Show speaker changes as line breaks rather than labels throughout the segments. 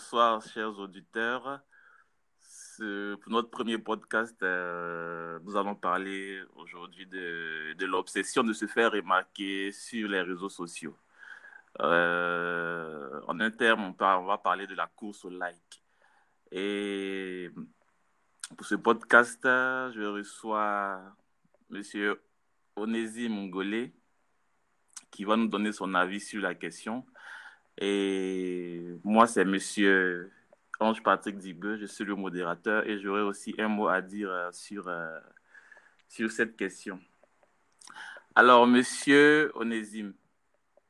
bonsoir, chers auditeurs. Pour notre premier podcast, euh, nous allons parler aujourd'hui de, l'obsession de se faire remarquer sur les réseaux sociaux. Euh, en un terme, on, va parler de la course au like. Et pour ce podcast, je reçois M. Onésime Mongolé qui va nous donner son avis sur la question. Et moi, c'est Monsieur Ange Patrick Dibeux, je suis le modérateur et j'aurai aussi un mot à dire euh, sur, euh, sur cette question. Alors, Monsieur Onésime,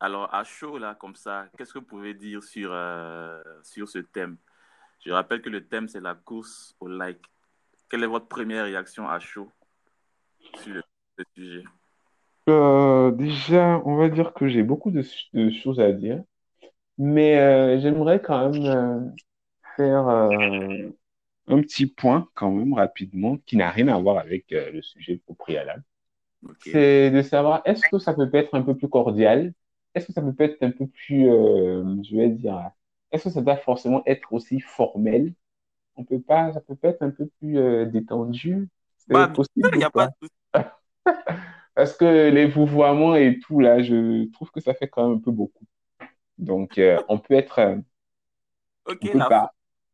alors à chaud, là, comme ça, qu'est-ce que vous pouvez dire sur, euh, sur ce thème? Je rappelle que le thème, c'est la course au like. Quelle est votre première réaction à chaud sur le, sujet?
Déjà, on va dire que j'ai beaucoup de choses à dire. Mais euh, j'aimerais quand même euh, faire euh, un petit point quand même rapidement qui n'a rien à voir avec le sujet au préalable. C'est de savoir est-ce que ça peut être un peu plus cordial? Est-ce que ça peut être un peu plus, je vais dire, est-ce que ça doit forcément être aussi formel? On peut pas, ça peut être un peu plus détendu?
Bah,
possible
il a pas.
Parce que les vouvoiements et tout, là, je trouve que ça fait quand même un peu beaucoup. Donc, euh, on peut être, euh,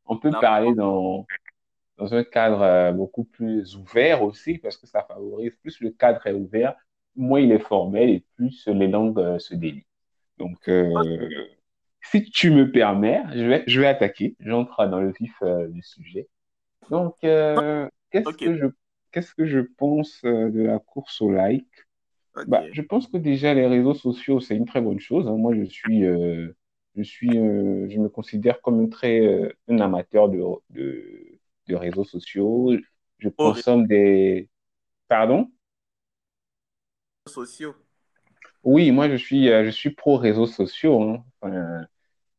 on peut on parler dans, dans un cadre euh, beaucoup plus ouvert aussi, parce que ça favorise, plus le cadre est ouvert, moins il est formel et plus les langues se délient. Donc, euh, si tu me permets, je vais, je vais attaquer, j'entre dans le vif euh, du sujet. Donc, euh, qu'est-ce que je, qu'est-ce que je pense de la course au like? Bah, je pense que déjà les réseaux sociaux, c'est une très bonne chose. hein. Moi, je suis, euh, je suis, euh, je me considère comme un très, euh, un amateur de, de, de réseaux sociaux. Je
réseaux
consomme des, pardon?
sociaux.
Oui, moi, je suis, je suis pro réseaux sociaux. hein. Enfin,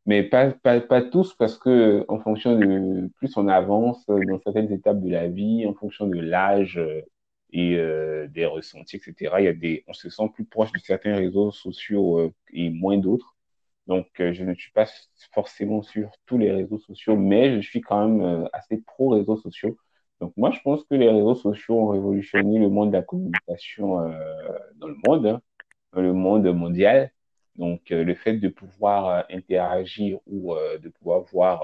mais pas, pas, pas tous parce que en fonction de plus on avance dans certaines étapes de la vie, en fonction de l'âge et euh, des ressentis, etc. Il y a des, on se sent plus proche de certains réseaux sociaux euh, et moins d'autres. Donc, euh, je ne suis pas forcément sur tous les réseaux sociaux, mais je suis quand même assez pro réseaux sociaux. Donc, moi, je pense que les réseaux sociaux ont révolutionné le monde de la communication dans le monde, hein, dans le monde mondial. Donc, le fait de pouvoir interagir ou de pouvoir voir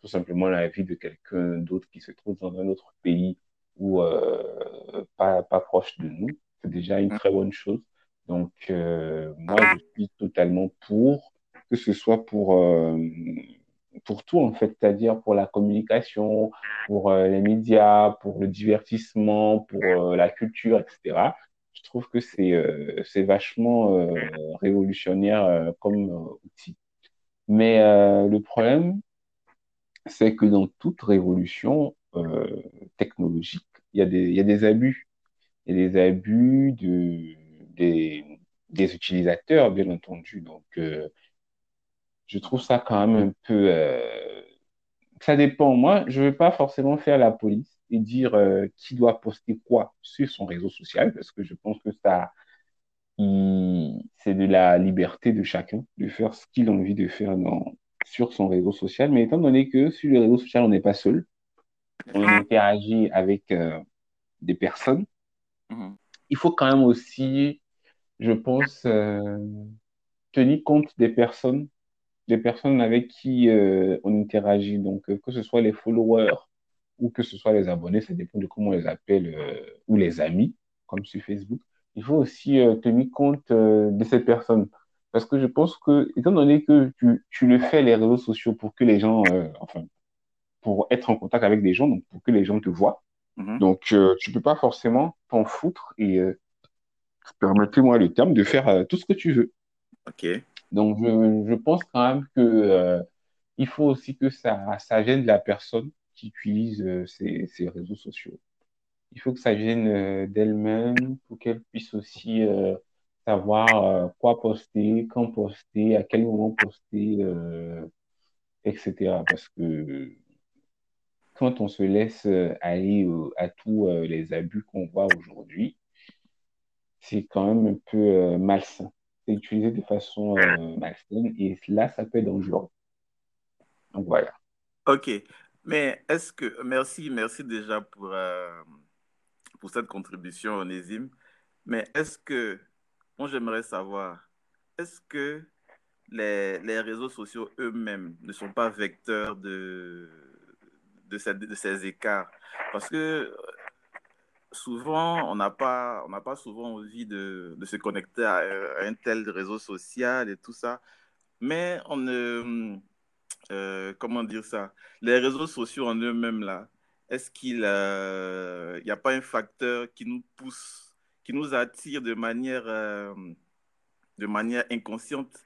tout simplement la vie de quelqu'un d'autre qui se trouve dans un autre pays ou euh, pas, pas proche de nous, c'est déjà une très bonne chose. Donc, euh, moi, je suis totalement pour que ce soit pour, euh, pour tout, en fait, c'est-à-dire pour la communication, pour euh, les médias, pour le divertissement, pour euh, la culture, etc. Je trouve que c'est euh, c'est vachement révolutionnaire comme outil. Mais le problème, c'est que dans toute révolution technologique, il y a des, y a des abus. Il y a des abus de, des, des utilisateurs, bien entendu. Donc, euh, je trouve ça quand même un peu... euh, ça dépend. Moi, je ne veux pas forcément faire la police et dire euh, qui doit poster quoi sur son réseau social, parce que je pense que ça, c'est de la liberté de chacun de faire ce qu'il a envie de faire sur son réseau social. Mais étant donné que sur le réseau social, on n'est pas seul, on interagit avec euh, des personnes,
Mhm.
il faut quand même aussi, je pense, euh, tenir compte des personnes des personnes avec qui euh, on interagit. Donc, que ce soit les followers ou que ce soit les abonnés, ça dépend de comment on les appelle, ou les amis, comme sur Facebook. Il faut aussi tenir compte de ces personnes. Parce que je pense que, étant donné que tu, tu le fais, les réseaux sociaux, pour que les gens, enfin, pour être en contact avec des gens, donc pour que les gens te voient,
Mhm.
donc euh, tu peux pas forcément t'en foutre et, euh, permettez-moi le terme, de faire euh, tout ce que tu veux.
Ok.
Donc, je, je pense quand même que, euh, il faut aussi que ça, ça vienne de la personne qui utilise euh, ces, ces réseaux sociaux. Il faut que ça vienne euh, d'elle-même pour qu'elle puisse aussi savoir quoi poster, quand poster, à quel moment poster, etc. Parce que quand on se laisse euh, aller euh, à tous euh, les abus qu'on voit aujourd'hui, c'est quand même un peu malsain. C'est utilisé de façon malsaine et là, ça peut être dangereux. Donc voilà.
Ok. Mais est-ce que, merci, merci déjà pour, pour cette contribution, Onésime. Mais est-ce que, moi j'aimerais savoir, est-ce que les, les réseaux sociaux eux-mêmes ne sont pas vecteurs de, de, ces, écarts? Parce que souvent, on n'a pas, pas souvent envie de, se connecter à, à un tel réseau social et tout ça. Mais on ne, euh, comment dire ça? Les réseaux sociaux en eux-mêmes, là, est-ce qu'il n'y a pas un facteur qui nous pousse, qui nous attire de manière, euh, de manière inconsciente?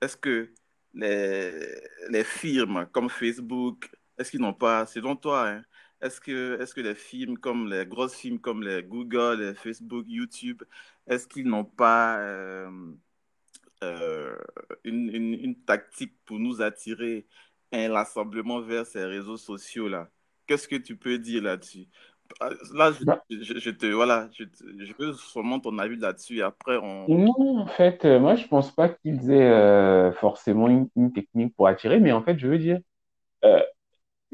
Est-ce que les, les firmes comme Facebook, est-ce qu'ils n'ont pas, selon toi, hein, est-ce que, est-ce que les films comme les grosses films comme les Google, les Facebook, YouTube, est-ce qu'ils n'ont pas euh, euh, une, une, une, tactique pour nous attirer un rassemblement vers ces réseaux sociaux-là? Qu'est-ce que tu peux dire là-dessus? Là, je, bah. je, je, te, voilà, je, je veux seulement ton avis là-dessus après on...
Non, en fait, euh, moi, je pense pas qu'ils aient euh, forcément une, une, technique pour attirer, mais en fait, je veux dire,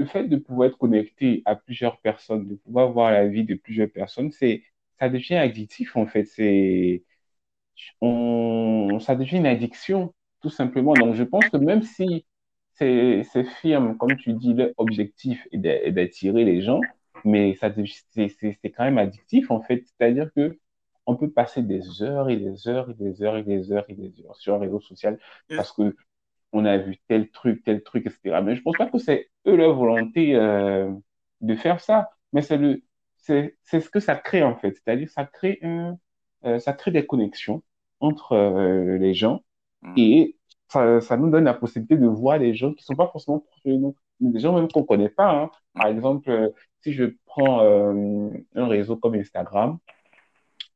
le fait de pouvoir être connecté à plusieurs personnes, de pouvoir voir la vie de plusieurs personnes, c'est, ça devient addictif, en fait. C'est, on, ça devient une addiction, tout simplement. Donc, je pense que même si ces, ces firmes, comme tu dis, leur objectif est d'attirer les gens, mais ça, c'est quand même addictif, en fait. C'est-à-dire que on peut passer des heures et des heures et des heures et des heures et des heures sur un réseau social parce que on a vu tel truc, tel truc, etc. Mais je pense pas que c'est eux leur volonté euh, de faire ça, mais c'est le, c'est, c'est ce que ça crée en fait. C'est-à-dire ça crée un, euh, ça crée des connexions entre euh, les gens mm. et ça, ça, nous donne la possibilité de voir des gens qui sont pas forcément proches de nous, mais des gens même qu'on connaît pas. Hein. Par exemple, euh, si je prends un réseau comme Instagram,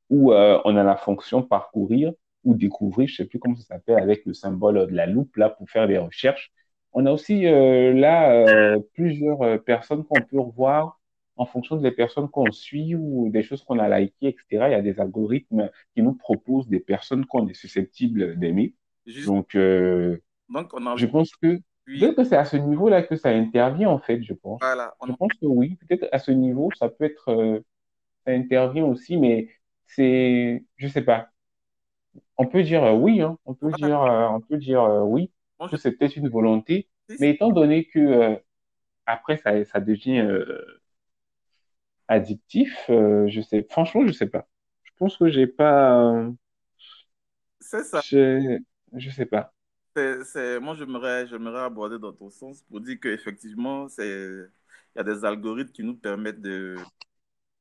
où on a la fonction parcourir ou découvrir, je sais plus comment ça s'appelle, avec le symbole de la loupe là pour faire des recherches. On a aussi là plusieurs personnes qu'on peut revoir en fonction des personnes qu'on suit ou des choses qu'on a likées, etc. Il y a des algorithmes qui nous proposent des personnes qu'on est susceptible d'aimer. Donc, euh,
Donc on a...
je pense que peut-être que c'est à ce niveau-là que ça intervient, en fait, je pense.
Voilà,
on... Je pense que oui, peut-être à ce niveau, ça peut être, euh, ça intervient aussi, mais c'est, je sais pas. On peut dire euh, oui, hein, on peut dire, euh, on peut dire oui, c'est peut-être une volonté, mais étant donné que après ça, ça devient addictif, je sais, franchement, je sais pas. Je pense que j'ai pas.
C'est ça.
Je sais pas.
C'est, moi, j'aimerais, j'aimerais aborder dans ton sens pour dire qu'effectivement, il y a des algorithmes qui nous permettent de,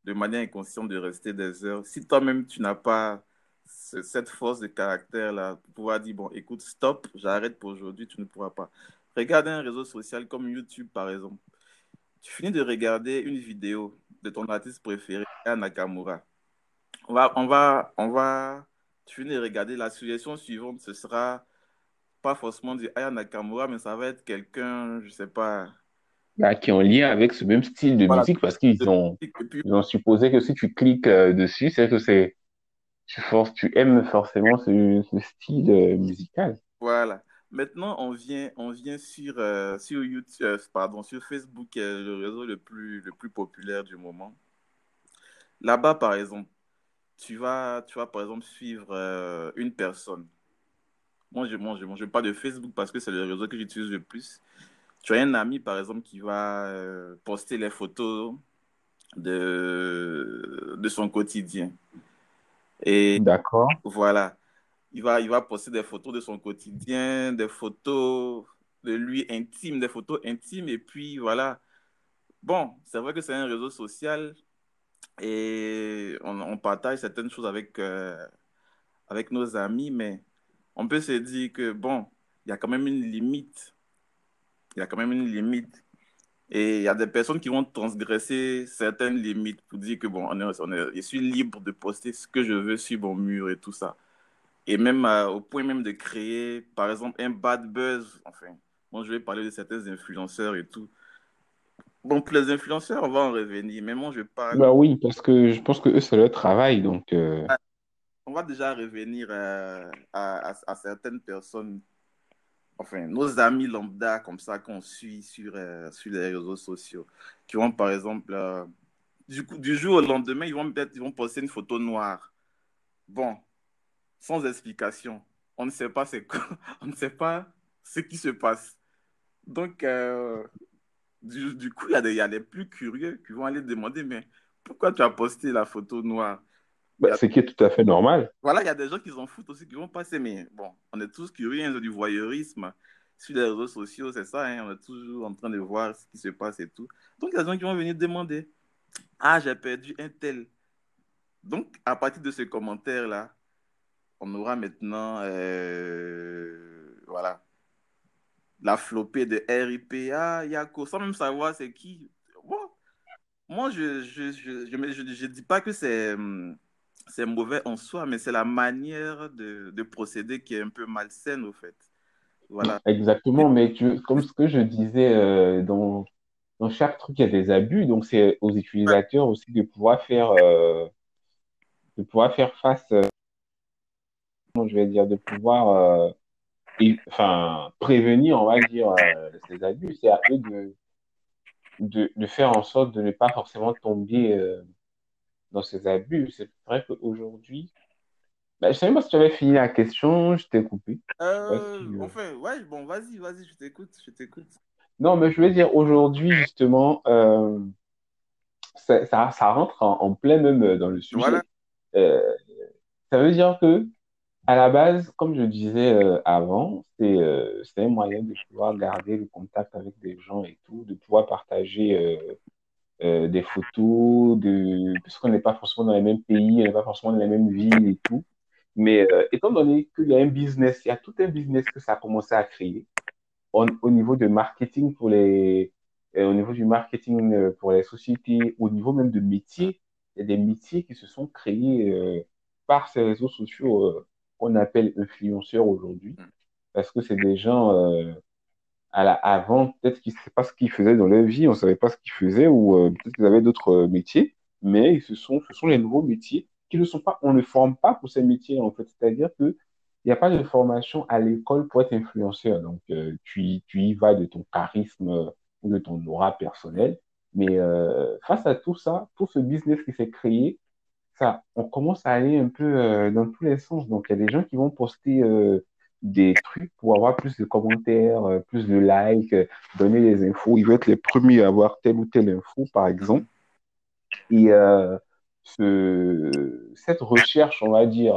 de manière inconsciente de rester des heures. Si toi-même, tu n'as pas cette force de caractère-là pour pouvoir dire, bon, écoute, stop, j'arrête pour aujourd'hui, tu ne pourras pas. Regarde un réseau social comme YouTube, par exemple. Tu finis de regarder une vidéo de ton artiste préféré, Nakamura. On va, on va, on va tu finis de regarder, la suggestion suivante, ce sera pas forcément du Aya Nakamura, mais ça va être quelqu'un, je sais pas.
Bah, qui est en lien avec ce même style de voilà. musique parce qu'ils ont, puis... ils ont supposé que si tu cliques euh, dessus, c'est que c'est tu, forces, tu aimes forcément ce, style euh, musical.
Voilà. Maintenant, on vient, on vient sur, euh, sur, YouTube, euh, pardon, sur Facebook, le réseau le plus, le plus populaire du moment. Là-bas, par exemple, tu vas, tu vas par exemple suivre une personne. Moi, je ne mange, pas de Facebook parce que c'est le réseau que j'utilise le plus. Tu as un ami, par exemple, qui va poster les photos de, de son quotidien. Et
D'accord.
Voilà. Il va, il va poster des photos de son quotidien, des photos de lui intime, des photos intimes. Et puis, voilà. Bon, c'est vrai que c'est un réseau social et on, on, partage certaines choses avec, euh, avec nos amis, mais on peut se dire que, bon, il y a quand même une limite. Il y a quand même une limite. Et il y a des personnes qui vont transgresser certaines limites pour dire que, bon, on est, on est, je suis libre de poster ce que je veux sur mon mur et tout ça. Et même euh, au point même de créer, par exemple, un bad buzz. Enfin, bon, je vais parler de certains influenceurs et tout Bon, pour les influenceurs, on va en revenir. Mais moi, je parle.
Bah oui, parce que je pense que eux, c'est leur travail. Donc, euh...
On va déjà revenir à, à, à, certaines personnes enfin, nos amis lambda, comme ça, qu'on suit sur, euh, sur les réseaux sociaux, qui vont, par exemple, euh, du, coup, du jour au lendemain, ils vont peut-être poster une photo noire. Bon, sans explication. On ne sait pas c'est on ne sait pas ce qui se passe. Donc, euh, du, coup, il y, a des, plus curieux qui vont aller demander, mais pourquoi tu as posté la photo noire?
Bah, Ce qui est tout à fait normal.
Voilà, il y a des gens qui s'en foutent aussi, qui vont passer, mais bon, on est tous curieux, hein, du voyeurisme sur les réseaux sociaux, c'est ça, hein, on est toujours en train de voir ce qui se passe et tout. Donc, il y a des gens qui vont venir demander, ah, j'ai perdu un tel. Donc, à partir de ce commentaire-là, on aura maintenant, euh, voilà, la flopée de RIPA, Yako, sans même savoir c'est qui. Bon, moi, je je, je, je, je, dis pas que c'est c'est mauvais en soi, mais c'est la manière de, de, procéder qui est un peu malsaine, au fait. Voilà.
Exactement, mais comme ce que je disais, euh, dans, dans chaque truc, il y a des abus, donc c'est aux utilisateurs aussi de pouvoir faire, euh, de pouvoir faire face, euh, je vais dire, de pouvoir enfin, prévenir, on va dire, euh, ces abus. C'est à eux de, de, faire en sorte de ne pas forcément tomber euh, dans ces abus. C'est vrai qu'aujourd'hui, bah, je ne sais pas si tu avais fini la question, je t'ai coupé.
Euh, enfin, ouais, bon, vas-y, vas-y, je t'écoute, je t'écoute.
Non, mais je veux dire, aujourd'hui, justement, ça, ça, ça, rentre en, en, plein même dans le sujet. Voilà. ça veut dire que à la base, comme je disais euh, avant, c'est euh, un moyen de pouvoir garder le contact avec des gens et tout, de pouvoir partager euh, euh des photos, de... parce qu'on n'est pas forcément dans les mêmes pays, on n'est pas forcément dans les mêmes villes et tout. Mais euh, étant donné qu'il y a un business, il y a tout un business que ça a commencé à créer au, au niveau de marketing pour les, au niveau du marketing pour les sociétés, au niveau même de métiers, il y a des métiers qui se sont créés par ces réseaux sociaux qu'on appelle influenceurs aujourd'hui, mm. parce que c'est des gens, euh, avant, peut-être qu'ils ne savaient pas ce qu'ils faisaient dans leur vie, on ne savait pas ce qu'ils faisaient, ou euh, peut-être qu'ils avaient d'autres euh, métiers, mais ce sont, les nouveaux métiers qui ne sont pas, on ne forme pas pour ces métiers, en fait. C'est-à-dire que il n'y a pas de formation à l'école pour être influenceur. Donc, tu, tu, y vas de ton charisme ou de ton aura personnel. Mais face à tout ça, tout ce business qui s'est créé, ça, on commence à aller un peu euh, dans tous les sens. Donc, il y a des gens qui vont poster euh, des trucs pour avoir plus de commentaires, euh, plus de likes, donner des infos. Ils veulent être les premiers à avoir telle ou telle info, par exemple. Et ce, cette recherche, on va dire,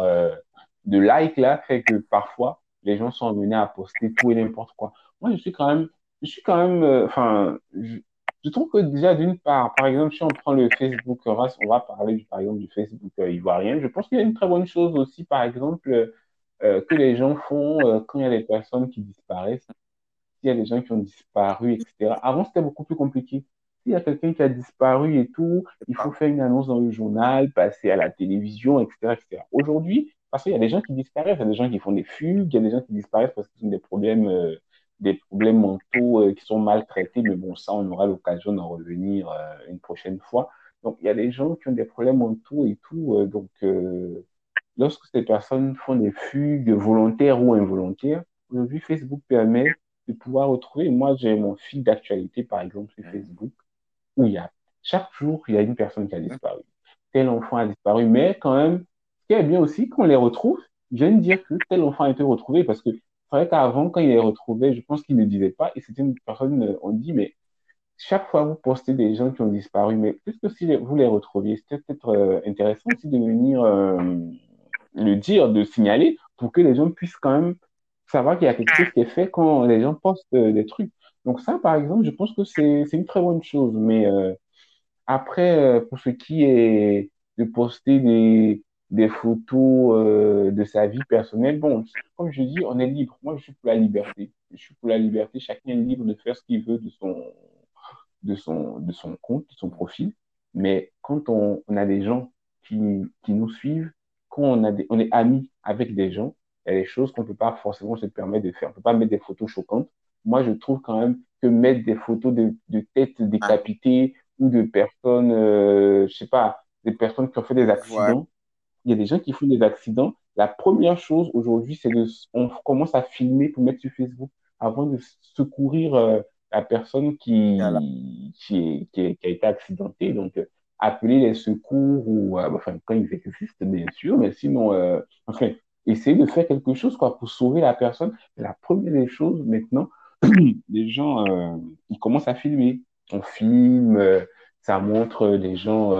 de likes là fait que parfois, les gens sont amenés à poster tout et n'importe quoi. Moi, je suis quand même, je suis quand même, enfin, je trouve que déjà, d'une part, par exemple, si on prend le Facebook, va, on va parler par exemple du Facebook euh, ivoirien, je pense qu'il y a une très bonne chose aussi, par exemple, euh, que les gens font euh, quand il y a des personnes qui disparaissent, s'il y a des gens qui ont disparu, etc. Avant, c'était beaucoup plus compliqué. S'il y a quelqu'un qui a disparu et tout, il faut faire une annonce dans le journal, passer à la télévision, etc. etc. Aujourd'hui, parce qu'il y a des gens qui disparaissent, il y a des gens qui font des fugues, il y a des gens qui disparaissent parce qu'ils ont des problèmes euh, des problèmes mentaux euh, qui sont maltraités, mais bon, ça, on aura l'occasion d'en revenir euh, une prochaine fois. Donc, il y a des gens qui ont des problèmes mentaux et tout. Donc, lorsque ces personnes font des fugues volontaires ou involontaires, aujourd'hui, Facebook permet de pouvoir retrouver. Moi, j'ai mon fil d'actualité, par exemple, sur Facebook, où il y a chaque jour, il y a une personne qui a disparu. Tel enfant a disparu, mais quand même, ce qui est bien aussi, quand on les retrouve, je viens de dire que tel enfant a été retrouvé parce que c'est vrai qu'avant, quand il les retrouvait, je pense qu'il ne disait pas. Et c'était une personne, euh, on dit, mais chaque fois vous postez des gens qui ont disparu, mais puisque si vous les retrouviez, c'était peut-être euh, intéressant aussi de venir euh, le dire, de signaler, pour que les gens puissent quand même savoir qu'il y a quelque chose qui est fait quand les gens postent des trucs. Donc ça, par exemple, je pense que c'est une très bonne chose. Mais après, pour ce qui est de poster des, des photos euh, de sa vie personnelle. Bon, comme je dis, on est libre. Moi, je suis pour la liberté. Je suis pour la liberté. Chacun est libre de faire ce qu'il veut de son, de, son, de son compte, de son profil. Mais quand on, on a des gens qui, qui, nous suivent, quand on, a des, on est amis avec des gens, il y a des choses qu'on ne peut pas forcément se permettre de faire. On ne peut pas mettre des photos choquantes. Moi, je trouve quand même que mettre des photos de, de têtes décapitées ou de personnes, euh, je sais pas, des personnes qui ont fait des accidents, il y a des gens qui font des accidents. La première chose aujourd'hui, c'est de, on commence à filmer pour mettre sur Facebook. avant de secourir euh, la personne qui, qui, qui, a été accidentée. Donc, euh, appeler les secours, ou, euh, enfin, quand ils existent, bien sûr, mais sinon, enfin, essayer de faire quelque chose quoi, pour sauver la personne. La première des choses, maintenant, les gens, ils commencent à filmer. On filme, ça montre les gens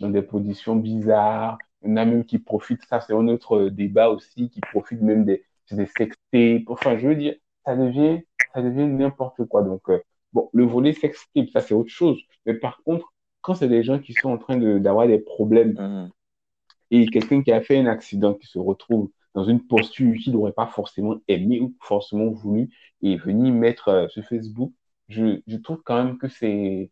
dans des positions bizarres. Il y en a même qui profitent, ça c'est un autre débat aussi, qui profitent même des, des sextés. Enfin, je veux dire, ça devient, ça devient n'importe quoi. Donc, euh, bon, le volet sextape, ça c'est autre chose. Mais par contre, quand c'est des gens qui sont en train d'avoir des problèmes
mhm.
et quelqu'un qui a fait un accident, qui se retrouve dans une posture qu'il n'aurait pas forcément aimé ou forcément voulu et venir mettre euh, sur Facebook, je, je trouve quand même que c'est,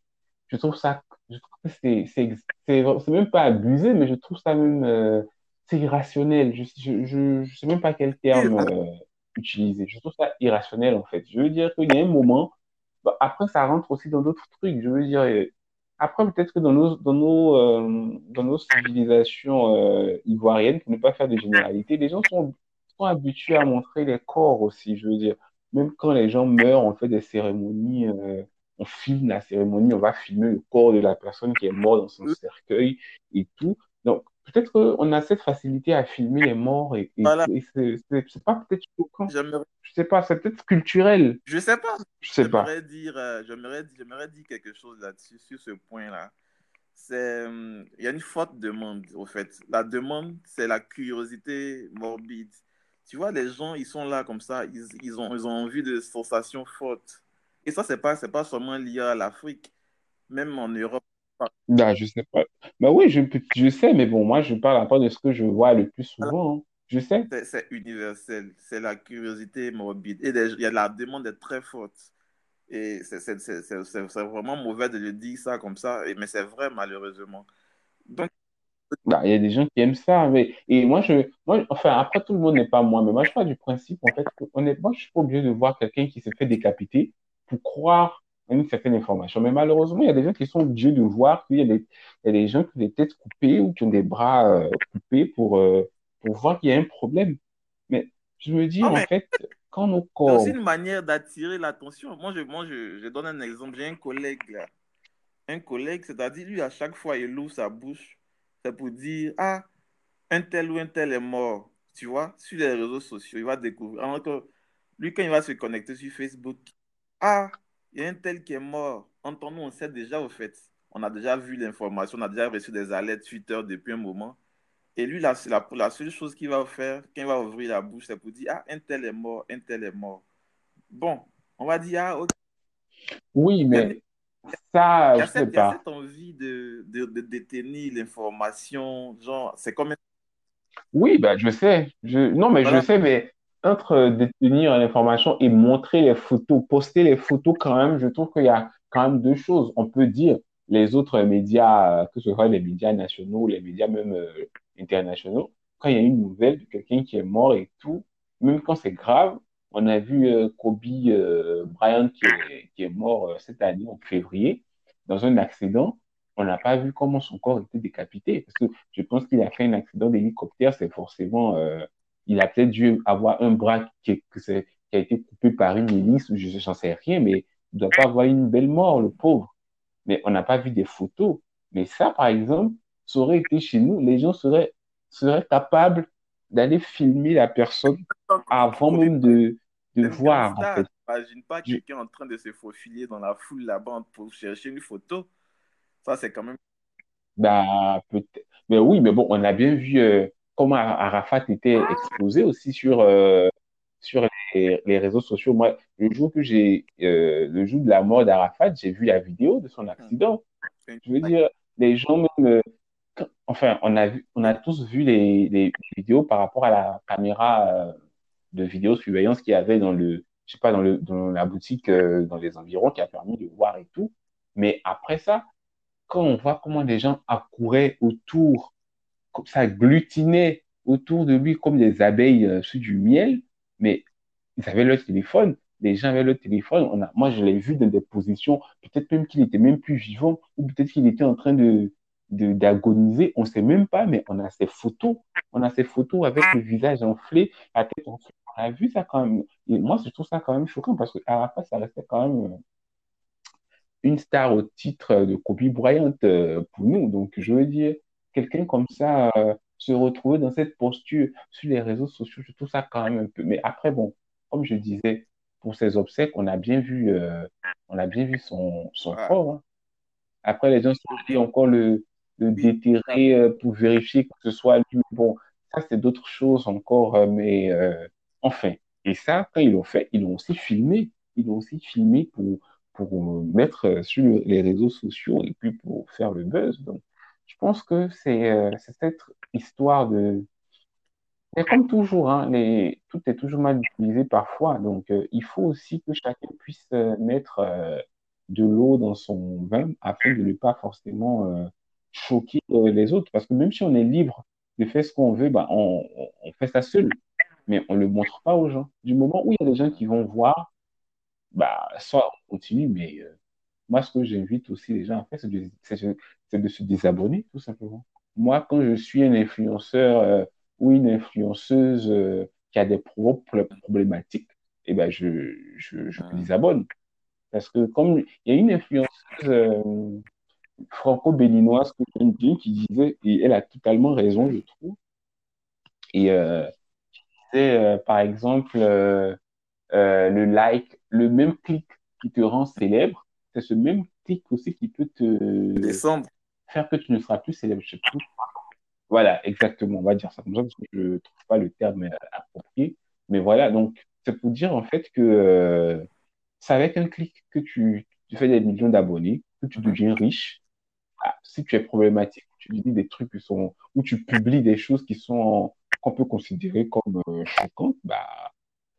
je trouve ça, je trouve que c'est, c'est, c'est, même pas abusé, mais je trouve ça même, euh, c'est irrationnel. Je, je, je, je, sais même pas quel terme utiliser. Je trouve ça irrationnel, en fait. Je veux dire qu'il y a un moment, bah, après, ça rentre aussi dans d'autres trucs. Je veux dire, euh, après, peut-être que dans nos, dans nos, euh, dans nos civilisations euh, ivoiriennes, pour ne pas faire de généralité, les gens sont, sont habitués à montrer les corps aussi. Je veux dire, même quand les gens meurent, on fait des cérémonies, on filme la cérémonie, on va filmer le corps de la personne qui est morte dans son cercueil et tout. Donc, peut-être qu'on a cette facilité à filmer les morts et, c'est pas peut-être choquant. Je sais pas, c'est peut-être culturel.
Je sais pas.
Je sais pas.
Dire, euh, j'aimerais, dire quelque chose là-dessus, sur ce point-là. C'est, hum, il y a une forte demande, au fait. La demande, c'est la curiosité morbide. Tu vois, les gens, ils sont là comme ça, ils, ils, ont, ils ont envie de sensations fortes. Et ça, c'est pas, c'est pas seulement lié à l'Afrique. Même en Europe,
bah, je sais pas. Bah oui, je, je sais, mais bon, moi, je parle pas de ce que je vois le plus souvent. Hein. Je sais.
C'est universel. C'est la curiosité morbide. Et il y a la demande est très forte. Et c'est vraiment mauvais de le dire ça comme ça, mais c'est vrai, malheureusement. Donc,
bah, il y a des gens qui aiment ça. Mais... Et moi, je, moi, enfin, après, tout le monde n'est pas moi, mais moi, je parle du principe, en fait, que, honnêtement, je suis pas obligé de voir quelqu'un qui se fait décapiter pour croire une certaine information. Mais malheureusement, il y a des gens qui sont obligés de voir qu'il y, y a des gens qui ont des têtes coupées ou qui ont des bras euh, coupés pour, euh, pour voir qu'il y a un problème. Mais je me dis, en fait, quand nos corps...
C'est aussi une manière d'attirer l'attention. Moi, je, moi je, je, donne un exemple. J'ai un collègue là. Un collègue, c'est-à-dire, lui, à chaque fois, il ouvre sa bouche. C'est pour dire, ah, un tel ou un tel est mort. Tu vois, sur les réseaux sociaux, il va découvrir. Alors que lui, quand il va se connecter sur Facebook, ah, il y a un tel qui est mort. Entre nous, on sait déjà au fait. On a déjà vu l'information, on a déjà reçu des alertes Twitter depuis un moment. Et lui, la, la, la seule chose qu'il va faire, quand il va ouvrir la bouche, c'est pour dire Ah, un tel est mort, un tel est mort. Bon, on va dire Ah, ok.
Oui, mais ça,
je
sais
pas. Il y a cette envie de, de, de détenir l'information. Genre, c'est comme.
Oui, bah, je sais. Je... Non, mais je sais, mais entre détenir l'information et montrer les photos, poster les photos quand même, je trouve qu'il y a quand même deux choses. On peut dire les autres médias, que ce soit les médias nationaux, les médias même euh, internationaux, quand il y a une nouvelle de quelqu'un qui est mort et tout, même quand c'est grave, on a vu euh, Kobe euh, Bryant qui est, qui est mort cette année en février dans un accident. On n'a pas vu comment son corps était décapité parce que je pense qu'il a fait un accident d'hélicoptère, c'est forcément il a peut-être dû avoir un bras qui, qui, a été coupé par une hélice, ou je n'en sais rien, mais il ne doit pas avoir une belle mort, le pauvre. Mais on n'a pas vu des photos. Mais ça, par exemple, ça aurait été chez nous, les gens seraient, seraient capables d'aller filmer la personne avant même de, de voir. En fait.
Imagine pas quelqu'un en train de se faufiler dans la foule là-bas pour chercher une photo. Ça, c'est quand même.
Bah, peut-être. Mais oui, mais bon, on a bien vu. Euh, comment Arafat était exposé aussi sur, euh, sur les, réseaux sociaux. Moi, le jour que j'ai, euh, le jour de la mort d'Arafat, j'ai vu la vidéo de son accident. Je veux dire, les gens même, euh, enfin, on a vu, on a tous vu les, les vidéos par rapport à la caméra de vidéosurveillance qu'il y avait dans le, je sais pas, dans le, dans la boutique, dans les environs, qui a permis de voir et tout. Mais après ça, quand on voit comment les gens accouraient autour glutinait autour de lui comme des abeilles euh, sur du miel, mais ils avaient leur téléphone, les gens avaient leur téléphone. On a, moi, je l'ai vu dans des positions, peut-être même qu'il était même plus vivant, ou peut-être qu'il était en train de d'agoniser, on ne sait même pas, mais on a ces photos, on a ces photos avec le visage enflé, la tête enflée on a vu ça quand même. Et moi, je trouve ça quand même choquant parce que ça restait quand même une star au titre de Kobe Bryant euh, pour nous. Donc, je veux dire, quelqu'un comme ça euh, se retrouver dans cette posture sur les réseaux sociaux, je trouve ça quand même un peu. Mais après, bon, comme je disais, pour ses obsèques, on a bien vu, euh, on a bien vu son, son corps. Hein. Après, les gens sont allés encore le, le déterrer pour vérifier que ce soit lui. Bon, ça, c'est d'autres choses encore, mais enfin. Et ça, quand ils l'ont fait, ils l'ont aussi filmé. Ils l'ont aussi filmé pour pour mettre sur les réseaux sociaux et puis pour faire le buzz. Donc, je pense que c'est euh, cette histoire de... Mais comme toujours, hein, tout est toujours mal utilisé parfois. Donc, euh, il faut aussi que chacun puisse euh, mettre de l'eau dans son vin afin de ne pas forcément choquer les autres. Parce que même si on est libre de faire ce qu'on veut, bah, on, fait ça seul. Mais on ne le montre pas aux gens. Du moment où il y a des gens qui vont voir, bah, soit on continue, mais moi, ce que j'invite aussi les gens à faire, c'est de, de, se désabonner, tout simplement. Moi, quand je suis un influenceur euh, ou une influenceuse euh, qui a des problématiques, eh ben, je, je, je me désabonne. Parce que comme il y a une influenceuse franco-béninoise que j'aime bien qui disait, et elle a totalement raison, je trouve, et qui disait, par exemple, euh, le like, le même clic qui te rend célèbre, c'est ce même clic aussi qui peut te
Descendre.
Faire que tu ne seras plus célèbre. Je sais. Voilà, exactement. On va dire ça comme ça parce que je ne trouve pas le terme euh, approprié. Mais voilà, donc c'est pour dire en fait que euh, c'est avec un clic que tu, fais des millions d'abonnés, que tu deviens riche. Ah, si tu es problématique, tu dis des trucs qui sont, ou tu publies des choses qui sont, qu'on peut considérer comme choquantes, bah,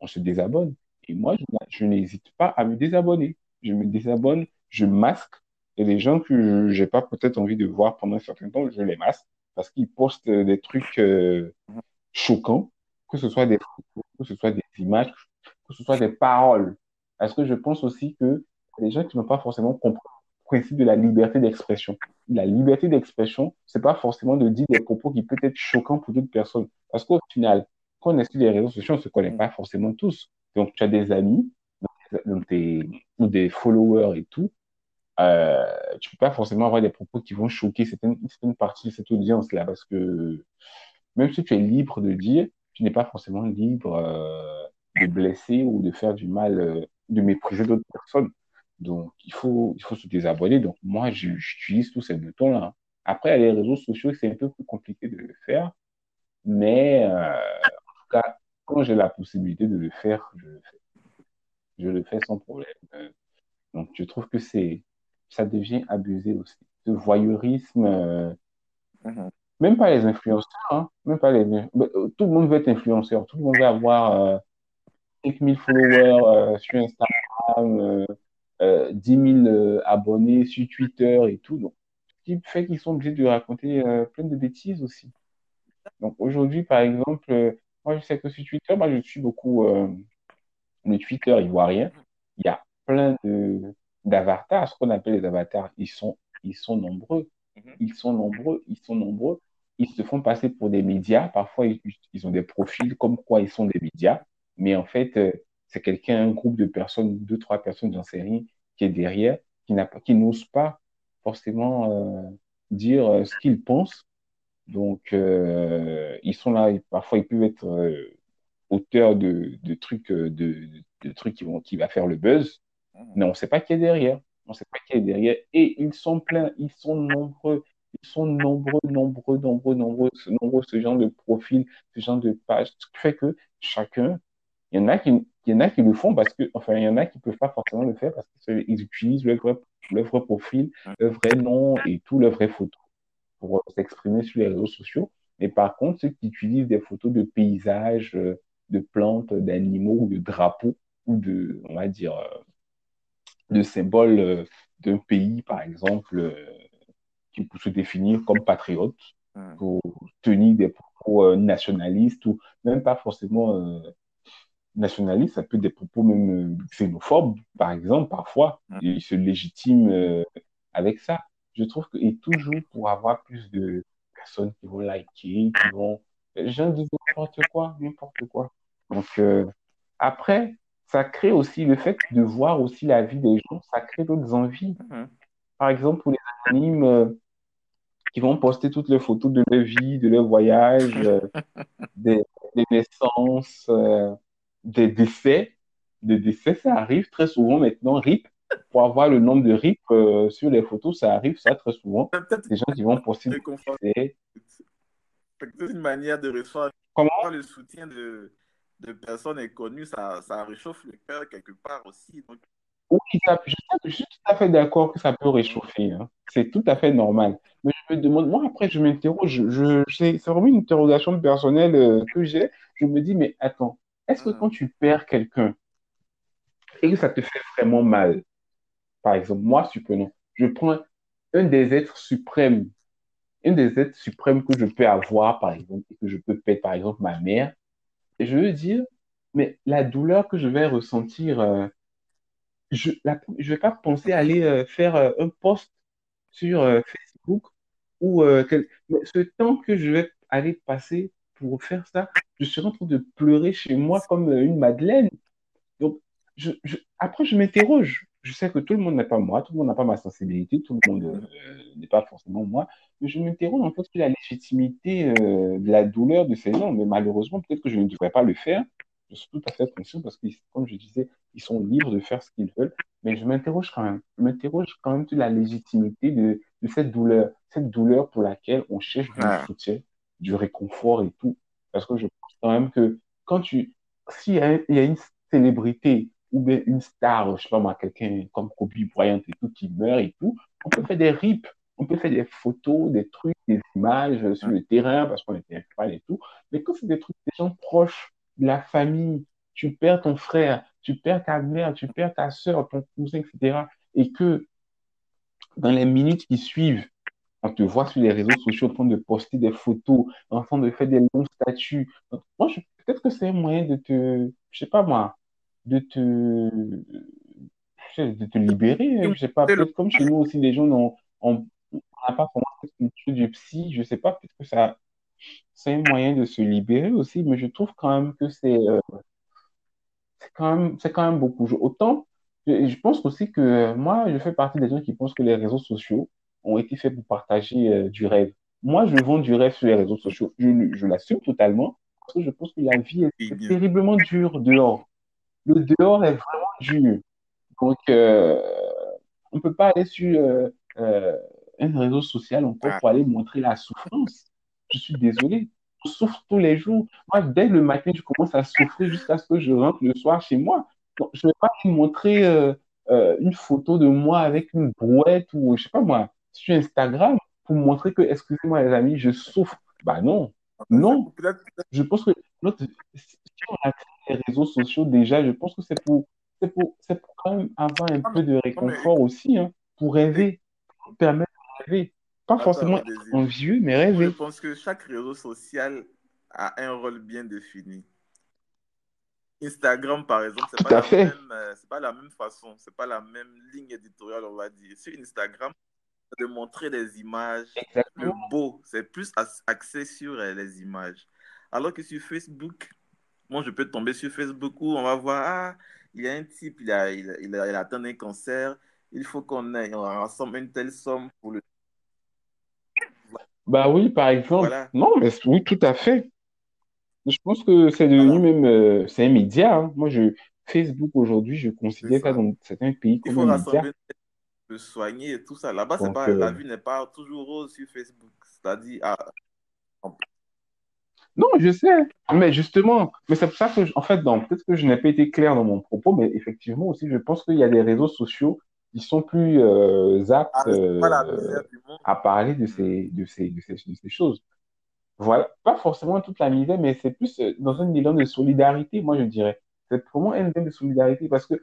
on se désabonne. Et moi, je, n'hésite pas à me désabonner. Je me désabonne, je masque. Et les gens que je n'ai pas peut-être envie de voir pendant un certain temps, je les masque parce qu'ils postent des trucs euh, choquants, que ce soit des photos, que ce soit des images, que ce soit des paroles. Parce que je pense aussi que les gens qui n'ont pas forcément compris le principe de la liberté d'expression. La liberté d'expression, c'est pas forcément de dire des propos qui peuvent être choquants pour d'autres personnes. Parce qu'au final, quand on est sur les réseaux sociaux, on se connaît pas forcément tous. Donc, tu as des amis, donc ou des followers et tout. Euh, tu peux pas forcément avoir des propos qui vont choquer certaines, parties de cette audience-là, parce que même si tu es libre de dire, tu n'es pas forcément libre euh, de blesser ou de faire du mal, euh, de mépriser d'autres personnes. Donc, il faut, il faut se désabonner. Donc, moi, j'utilise tous ces boutons-là. Après, les réseaux sociaux, c'est un peu plus compliqué de le faire. Mais, euh, en tout cas, quand j'ai la possibilité de le faire, je le fais. Je le fais sans problème. Donc, je trouve que c'est, ça devient abusé aussi. Ce voyeurisme, euh, mhm. même pas les influenceurs, hein, même pas les, euh, tout le monde veut être influenceur, tout le monde veut avoir 5000 followers sur Instagram, 10 000 abonnés sur Twitter et tout. Donc, ce qui fait qu'ils sont obligés de raconter plein de bêtises aussi. Donc, aujourd'hui, par exemple, moi, je sais que sur Twitter, moi, je suis beaucoup euh, le Twitter ivoirien. Il y a plein de d'avatars, ce qu'on appelle les avatars. Ils sont, ils sont nombreux. Mhm. Ils sont nombreux. Ils sont nombreux. Ils se font passer pour des médias. Parfois, ils, ont des profils comme quoi ils sont des médias. Mais en fait, euh, c'est quelqu'un, un groupe de personnes, deux, trois personnes, j'en sais rien, qui est derrière, qui n'ose pas forcément euh, dire euh, ce qu'ils pensent donc, ils sont là, parfois ils peuvent être auteurs de, de trucs, de, de, trucs qui vont, qui va faire le buzz. Mais on ne sait pas qui est derrière. On ne sait pas qui est derrière. Et ils sont pleins, ils sont nombreux, ils sont nombreux, nombreux, nombreux, nombreux, nombreux, ce genre de profil, ce genre de page, ce qui fait que chacun, il y en a qui, il y en a qui le font parce que, enfin, il y en a qui ne peuvent pas forcément le faire parce qu'ils utilisent le vrai, le vrai profil, le vrai nom et tout, le vrai photo pour s'exprimer sur les réseaux sociaux. Mais par contre, ceux qui utilisent des photos de paysages, euh, de plantes, d'animaux ou de drapeaux ou de, on va dire, euh, de symboles euh, d'un pays, par exemple, qui pour se définir comme patriote, pour tenir des propos nationalistes ou même pas forcément nationalistes, ça peut être des propos même xénophobes, par exemple, parfois. Ils se légitiment avec ça je trouve que, et toujours pour avoir plus de personnes qui vont liker, qui vont. Gens disent n'importe quoi, n'importe quoi. Donc, euh, après, ça crée aussi le fait de voir aussi la vie des gens, ça crée d'autres envies.
Mhm.
Par exemple, pour les anonymes euh, qui vont poster toutes les photos de leur vie, de leur voyage, euh, des, des naissances, euh, des décès. Des décès, ça arrive très souvent maintenant. RIP, pour avoir le nombre de RIP euh, sur les photos, ça arrive ça très souvent. Des gens qui vont poster des décès.
c'est une manière de recevoir
Comment?
le soutien de, de personnes inconnues, ça, ça réchauffe le cœur quelque part aussi. Donc,
Oui, ça- je, je suis tout à fait d'accord que ça peut réchauffer. hein. C'est tout à fait normal. Mais je me demande, moi après, je m'interroge, je, je- c'est vraiment une interrogation personnelle euh, que j'ai. Je me dis, mais attends, est-ce que quand tu perds quelqu'un et que ça te fait vraiment mal, par exemple, moi, supprenons, je prends un des êtres suprêmes, un des êtres suprêmes que je peux avoir, par exemple, et que je peux perdre, par exemple, ma mère, je veux dire, mais la douleur que je vais ressentir, euh, je je vais pas penser à aller euh, faire euh, un post sur Facebook ou ce temps que je vais aller passer pour faire ça, je serai en train de pleurer chez moi comme une madeleine. Donc, après, je m'interroge. Je sais que tout le monde n'est pas moi, tout le monde n'a pas ma sensibilité, tout le monde euh, n'est pas forcément moi, mais je m'interroge en fait sur la légitimité euh, de la douleur de ces gens. Mais malheureusement, peut-être que je ne devrais pas le faire. Je suis tout à fait conscient parce que, comme je disais, ils sont libres de faire ce qu'ils veulent. Mais je m'interroge quand même. Je m'interroge quand même sur la légitimité de, de cette douleur, cette douleur pour laquelle on cherche du
Ah.
soutien, du réconfort et tout. Parce que je pense quand même que quand tu, s'il y a une célébrité ou bien une star, je sais pas moi, quelqu'un comme Kobe Bryant et tout qui meurt et tout, on peut faire des rips, on peut faire des photos, des trucs, des images sur le terrain parce qu'on était fan et tout. Mais quand c'est des trucs des gens proches, de la famille, tu perds ton frère, tu perds ta mère, tu perds ta soeur, ton cousin, etc. Et que dans les minutes qui suivent, on te voit sur les réseaux sociaux en train de poster des photos, en train de faire des longs statuts. Moi, peut-être que c'est un moyen de te, je sais pas moi, de te, de te libérer. Je sais pas, peut-être comme chez nous aussi, les gens n'ont on on n'a pas cette culture du psy, je sais pas, peut-être que ça, c'est un moyen de se libérer aussi, mais je trouve quand même que c'est euh, c'est quand même, c'est quand même beaucoup. Autant, je, je pense aussi que euh, moi, je fais partie des gens qui pensent que les réseaux sociaux ont été faits pour partager euh, du rêve. Moi, je vends du rêve sur les réseaux sociaux. Je, je l'assume totalement parce que je pense que la vie est, terriblement dure dehors. Le dehors est vraiment dur. Donc, euh, on ne peut pas aller sur euh, euh, un réseau social encore
Ah.
pour aller montrer la souffrance. Je suis désolé. Je souffre tous les jours. Moi, dès le matin, je commence à souffrir jusqu'à ce que je rentre le soir chez moi. Donc, je ne vais pas aller montrer une photo de moi avec une brouette ou, je sais pas moi, sur Instagram pour montrer que, excusez-moi les amis, je souffre. Bah non, non. Je pense que notre, si on a les réseaux sociaux déjà, je pense que c'est pour, c'est pour, c'est pour quand même avoir un peu de réconfort aussi, hein, pour rêver, pour permettre de rêver. Pas
Attends,
forcément être envieux, mais
Je
rêver.
pense que chaque réseau social a un rôle bien défini. Instagram, par exemple, c'est pas euh, c'est pas la même façon, c'est pas la même ligne éditoriale, on va dire. Sur Instagram, de montrer des images, le
Exactement.
beau, c'est plus axé sur euh, les images. Alors que sur Facebook, moi, je peux tomber sur Facebook où on va voir, ah, il y a un type, il a, il a, il a, il a atteint un cancer, il faut qu'on rassemble une telle somme pour le.
Bah oui, par exemple.
Voilà.
Non, mais oui, tout à fait. Je pense que c'est devenu même, euh, c'est un média. hein. Moi, je, Facebook aujourd'hui, je considère ça
ça.
dans certains pays
Il
comme
faut
un
rassembler
média.
telle de soigner et tout ça. Là-bas, c'est pas, la
euh,
vie n'est pas toujours rose sur Facebook. C'est-à-dire, ah,
non, je sais. Mais justement, mais c'est pour ça que, je- en fait, peut-être que je n'ai pas été clair dans mon propos, mais effectivement aussi, je pense qu'il y a des réseaux sociaux qui sont plus euh, aptes
ah,
euh, à parler de ces, de ces, de ces, de ces choses. Voilà, pas forcément toute la misère, mais c'est plus euh, dans un élan de solidarité, moi je dirais. C'est vraiment un élan de solidarité parce que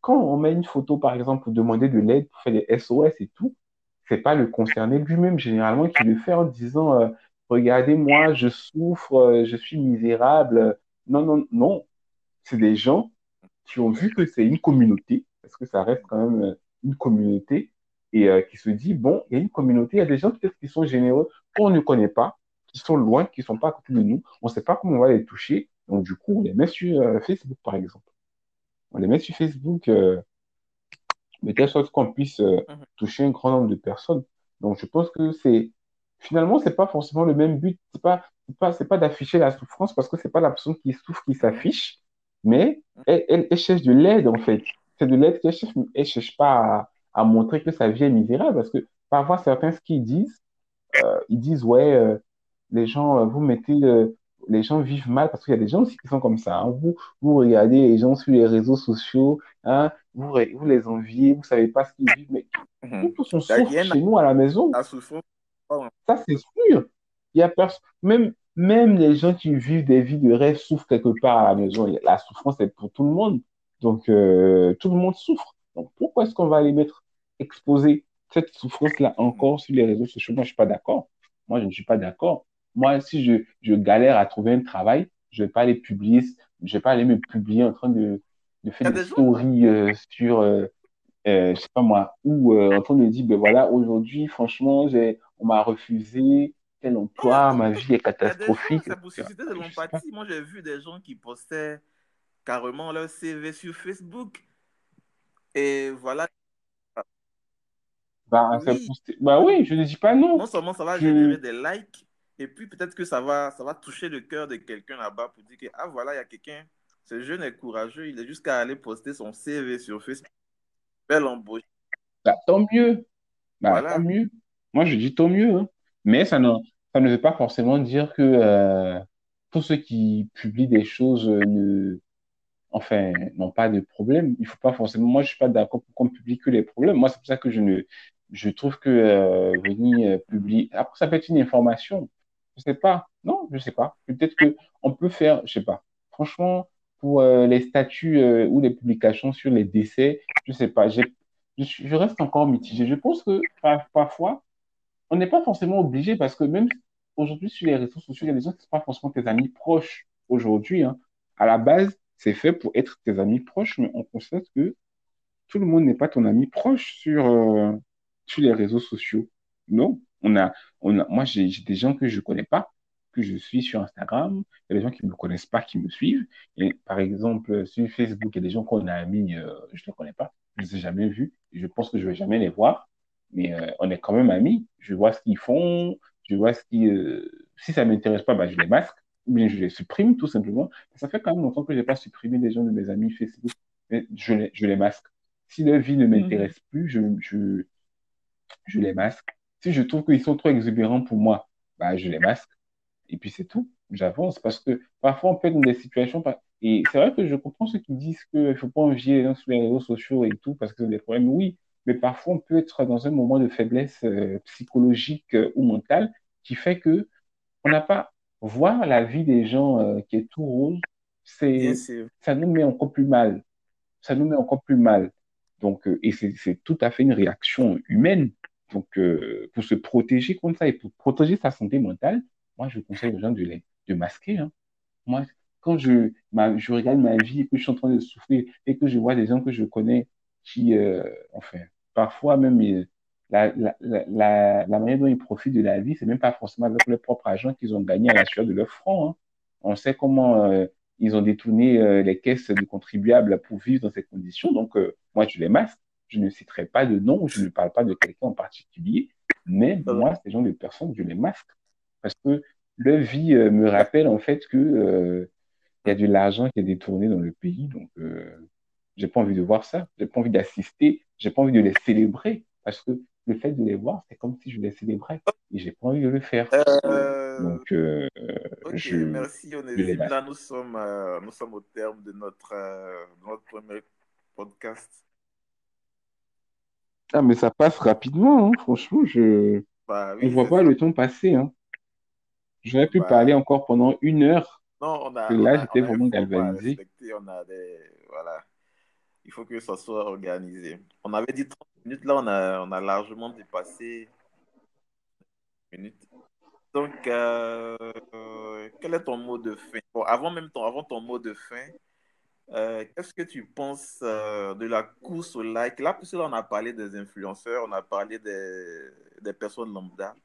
quand on met une photo, par exemple, pour demander de l'aide, pour faire des SOS et tout, c'est pas le concerné lui-même généralement qui le fait en disant euh, Regardez, moi, je souffre, euh, je suis misérable. Non, non, non. C'est des gens qui ont vu que c'est une communauté, parce que ça reste quand même euh, une communauté, et euh, qui se dit, bon, il y a une communauté, il y a des gens peut-être qui sont généreux, qu'on ne connaît pas, qui sont loin, qui ne sont pas à côté de nous, on ne sait pas comment on va les toucher, Donc, du coup, on les met sur euh, Facebook, par exemple. On les met sur Facebook, euh, de telle sorte qu'on puisse
Mhm.
toucher un grand nombre de personnes. Donc, je pense que c'est, finalement, c'est pas forcément le même but. C'est pas, pas, pas d'afficher la souffrance parce que c'est pas la personne qui souffre qui s'affiche, mais elle, elle, elle cherche de l'aide, en fait. C'est de l'aide qu'elle cherche. Elle cherche pas à, à montrer que sa vie est misérable parce que parfois, certains, ce qu'ils disent, euh, ils disent, ouais, euh, les gens, euh, vous mettez, les gens vivent mal parce qu'il y a des gens aussi qui sont comme ça. hein. Vous, vous regardez les gens sur les réseaux sociaux, hein, vous, vous les enviez, vous savez pas ce qu'ils vivent, mais nous
Mhm.
tous on souffre chez nous à la maison.
la souffrance.
Ça, c'est sûr. Il y a même, même les gens qui vivent des vies de rêve souffrent quelque part à la maison. La souffrance est pour tout le monde. Donc, euh, tout le monde souffre. Donc, pourquoi est-ce qu'on va aller mettre, exposer cette souffrance-là encore sur les réseaux sociaux? Moi, je suis pas d'accord. Moi, je ne suis pas d'accord. Moi, si je, je galère à trouver un travail, je vais pas aller publier, je vais pas aller me publier en train de, de faire des stories euh, sur, euh, euh, je sais pas moi, ou euh, en train de dire, ben voilà, aujourd'hui, franchement, j'ai, on m'a refusé tel emploi,
en
ma vie est catastrophique,
c'est pour susciter de l'empathie. Moi, j'ai vu des gens qui postaient carrément leur CV sur Facebook. Et voilà,
Bah,
oui,
bah oui, je ne dis pas non.
non seulement ça va
Je,
générer des likes, et puis peut-être que ça va, ça va toucher le cœur de quelqu'un là-bas pour dire que, ah voilà, il y a quelqu'un, ce jeune est courageux, il est jusqu'à aller poster son CV sur Facebook. Belle embauche.
bah, tant mieux. Bah, tant
Voilà.
mieux. Moi, je dis tant mieux. hein. Mais ça ne, ça ne veut pas forcément dire que euh, tous ceux qui publient des choses euh, ne, enfin, n'ont pas de problème. Il faut pas forcément. Moi, je suis pas d'accord pour qu'on publie que les problèmes. Moi, c'est pour ça que je ne, je trouve que euh, venir euh, publier. Après, ça peut être une information. Je sais pas. Non, je sais pas. Peut-être que on peut faire. Je sais pas. Franchement, pour les statuts ou les publications sur les décès, je sais pas. Je, je reste encore mitigé. Je pense que par- parfois, on n'est pas forcément obligé parce que même aujourd'hui sur les réseaux sociaux, il y a des gens qui ne sont pas forcément tes amis proches aujourd'hui. hein. À la base, c'est fait pour être tes amis proches, mais on constate que tout le monde n'est pas ton ami proche sur, euh, les réseaux sociaux. Non, on a, on a, moi, j'ai des gens que je connais pas, que je suis sur Instagram. Il y a des gens qui me connaissent pas, qui me suivent. Par exemple, sur Facebook, il y a des gens qu'on a amis, euh, je ne les connais pas, je ne les ai jamais vus. Je pense que je vais jamais les voir. Mais euh, on est quand même amis. Je vois ce qu'ils font, je vois ce qui, euh, si ça m'intéresse pas, bah, je les masque, ou bien je les supprime tout simplement. Ça fait quand même longtemps que j'ai pas supprimé des gens de mes amis Facebook. Mais je les, je les masque. Si leur vie ne
Mhm.
m'intéresse plus, je, je, je les masque. Si je trouve qu'ils sont trop exubérants pour moi, bah, je les masque. Et puis c'est tout. J'avance parce que parfois on peut être dans des situations. Et c'est vrai que je comprends ceux qui disent qu'il ne faut pas envier les gens sur les réseaux sociaux et tout parce que c'est des problèmes. Oui, mais parfois on peut être dans un moment de faiblesse euh, psychologique euh, ou mentale qui fait que on n'a pas voir la vie des gens euh, qui est tout rose, c'est ça nous met encore plus mal ça nous met encore plus mal. Donc, et c'est tout à fait une réaction humaine. Donc, pour se protéger contre ça et pour protéger sa santé mentale, moi, je conseille aux gens de les de masquer. hein. Moi, quand je, ma, je regarde ma vie et que je suis en train de souffrir et que je vois des gens que je connais qui, euh, enfin, parfois même, ils- la, la, la, manière dont ils profitent de la vie, c'est même pas forcément avec leur propre argent qu'ils ont gagné à la sueur de leur front. hein. On sait comment euh, ils ont détourné euh, les caisses du contribuable pour vivre dans ces conditions. Donc, euh, moi, je les masque. Je ne citerai pas de nom, je ne parle pas de quelqu'un en particulier, mais moi, ces gens de personnes, je les masque. Parce que leur vie me rappelle en fait que il y a de l'argent qui est détourné dans le pays. Donc, j'ai pas envie de voir ça. J'ai pas envie d'assister. J'ai pas envie de les célébrer. Parce que le fait de les voir, c'est comme si je les célébrais. Et j'ai pas envie de le faire.
Euh,
Donc, euh, je,
merci Onésime.
masque.
Là, nous sommes, euh, nous sommes au terme de notre, euh, notre premier podcast.
Ah, mais ça passe rapidement, hein. Franchement, je
Bah
on
oui,
voit
c'est
pas
ça.
le temps passer, hein. J'aurais pu parler
Bah,
encore pendant une heure,
non, on a, on
là,
on
j'étais vraiment galvanisé.
On a des, voilà. Il faut que ça soit organisé. On avait dit 30 minutes, là, on a, on a largement dépassé une minute. Donc, euh, quel est ton mot de fin? Avant même ton, avant ton mot de fin, euh, qu'est-ce que tu penses euh, de la course au like? Là, puisque là, on a parlé des influenceurs, on a parlé des, des personnes lambda,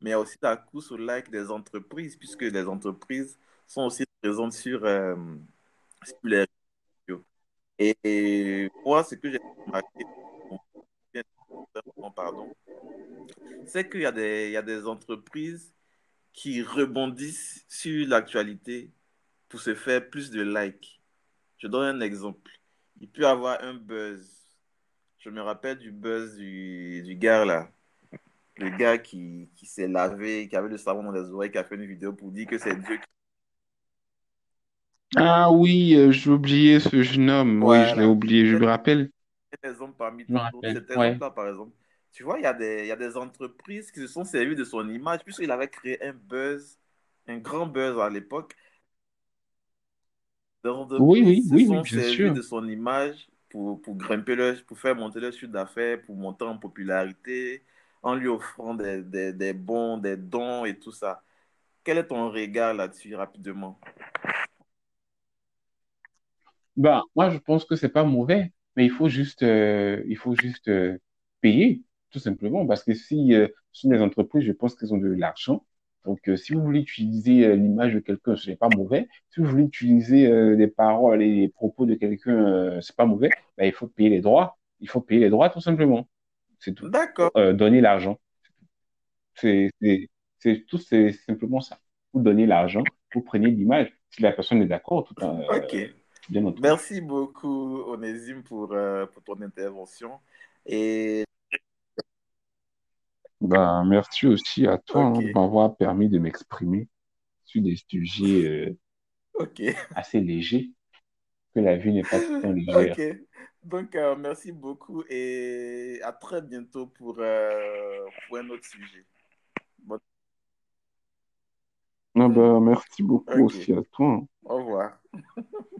mais il y a aussi la course au like des entreprises, puisque les entreprises sont aussi présente sur, sur les. Et, moi, ce que j'ai remarqué, pardon, c'est qu'il y, a des, y a des entreprises qui rebondissent sur l'actualité pour se faire plus de likes. Je donne un exemple. Il peut avoir un buzz. Je me rappelle du buzz du, du gars là. Le gars qui, qui s'est lavé, qui avait le savon dans les oreilles, qui a fait une vidéo pour dire que c'est Dieu qui...
Ah oui, euh, j'ai oublié ce jeune homme. Oui, je l'ai
Voilà.
oublié, je me rappelle.
un exemple parmi
Je me
tant d'autres.
rappelle.
Cet
Ouais.
exemple-là, par exemple. Tu vois, il y a des, il y a des entreprises qui se sont servies de son image, puisqu'il avait créé un buzz, un grand buzz à l'époque. Des
Oui, oui,
entreprises se
oui, oui,
sont
bien
servies
sûr.
de son image pour, pour grimper leur, pour faire monter leur chiffre d'affaires, pour monter en popularité, en lui offrant des, des, des bons, des dons et tout ça. Quel est ton regard là-dessus, rapidement?
Ben, moi, je pense que c'est pas mauvais, mais il faut juste, euh, il faut juste euh, payer, tout simplement, parce que si euh, ce sont des entreprises, je pense qu'elles ont de l'argent. Donc, euh, si vous voulez utiliser l'image de quelqu'un, ce n'est pas mauvais. Si vous voulez utiliser les paroles et les propos de quelqu'un, c'est pas mauvais. Ben, il faut payer les droits. Il faut payer les droits, tout simplement. C'est tout.
D'accord,
donner l'argent. C'est, tout, c'est simplement ça. Vous donnez l'argent, vous prenez l'image. Si la personne est d'accord, tout,
ok.
Bien entendu.
Merci beaucoup, Onésime, pour, euh, pour ton intervention. Et
Ben, merci aussi à toi hein, de m'avoir permis de m'exprimer sur des sujets euh, assez légers, que la vie n'est pas temps légère.
Donc, euh, merci beaucoup et à très bientôt pour, euh, pour un autre sujet. Bon,
Ah ben, merci beaucoup aussi à toi. hein.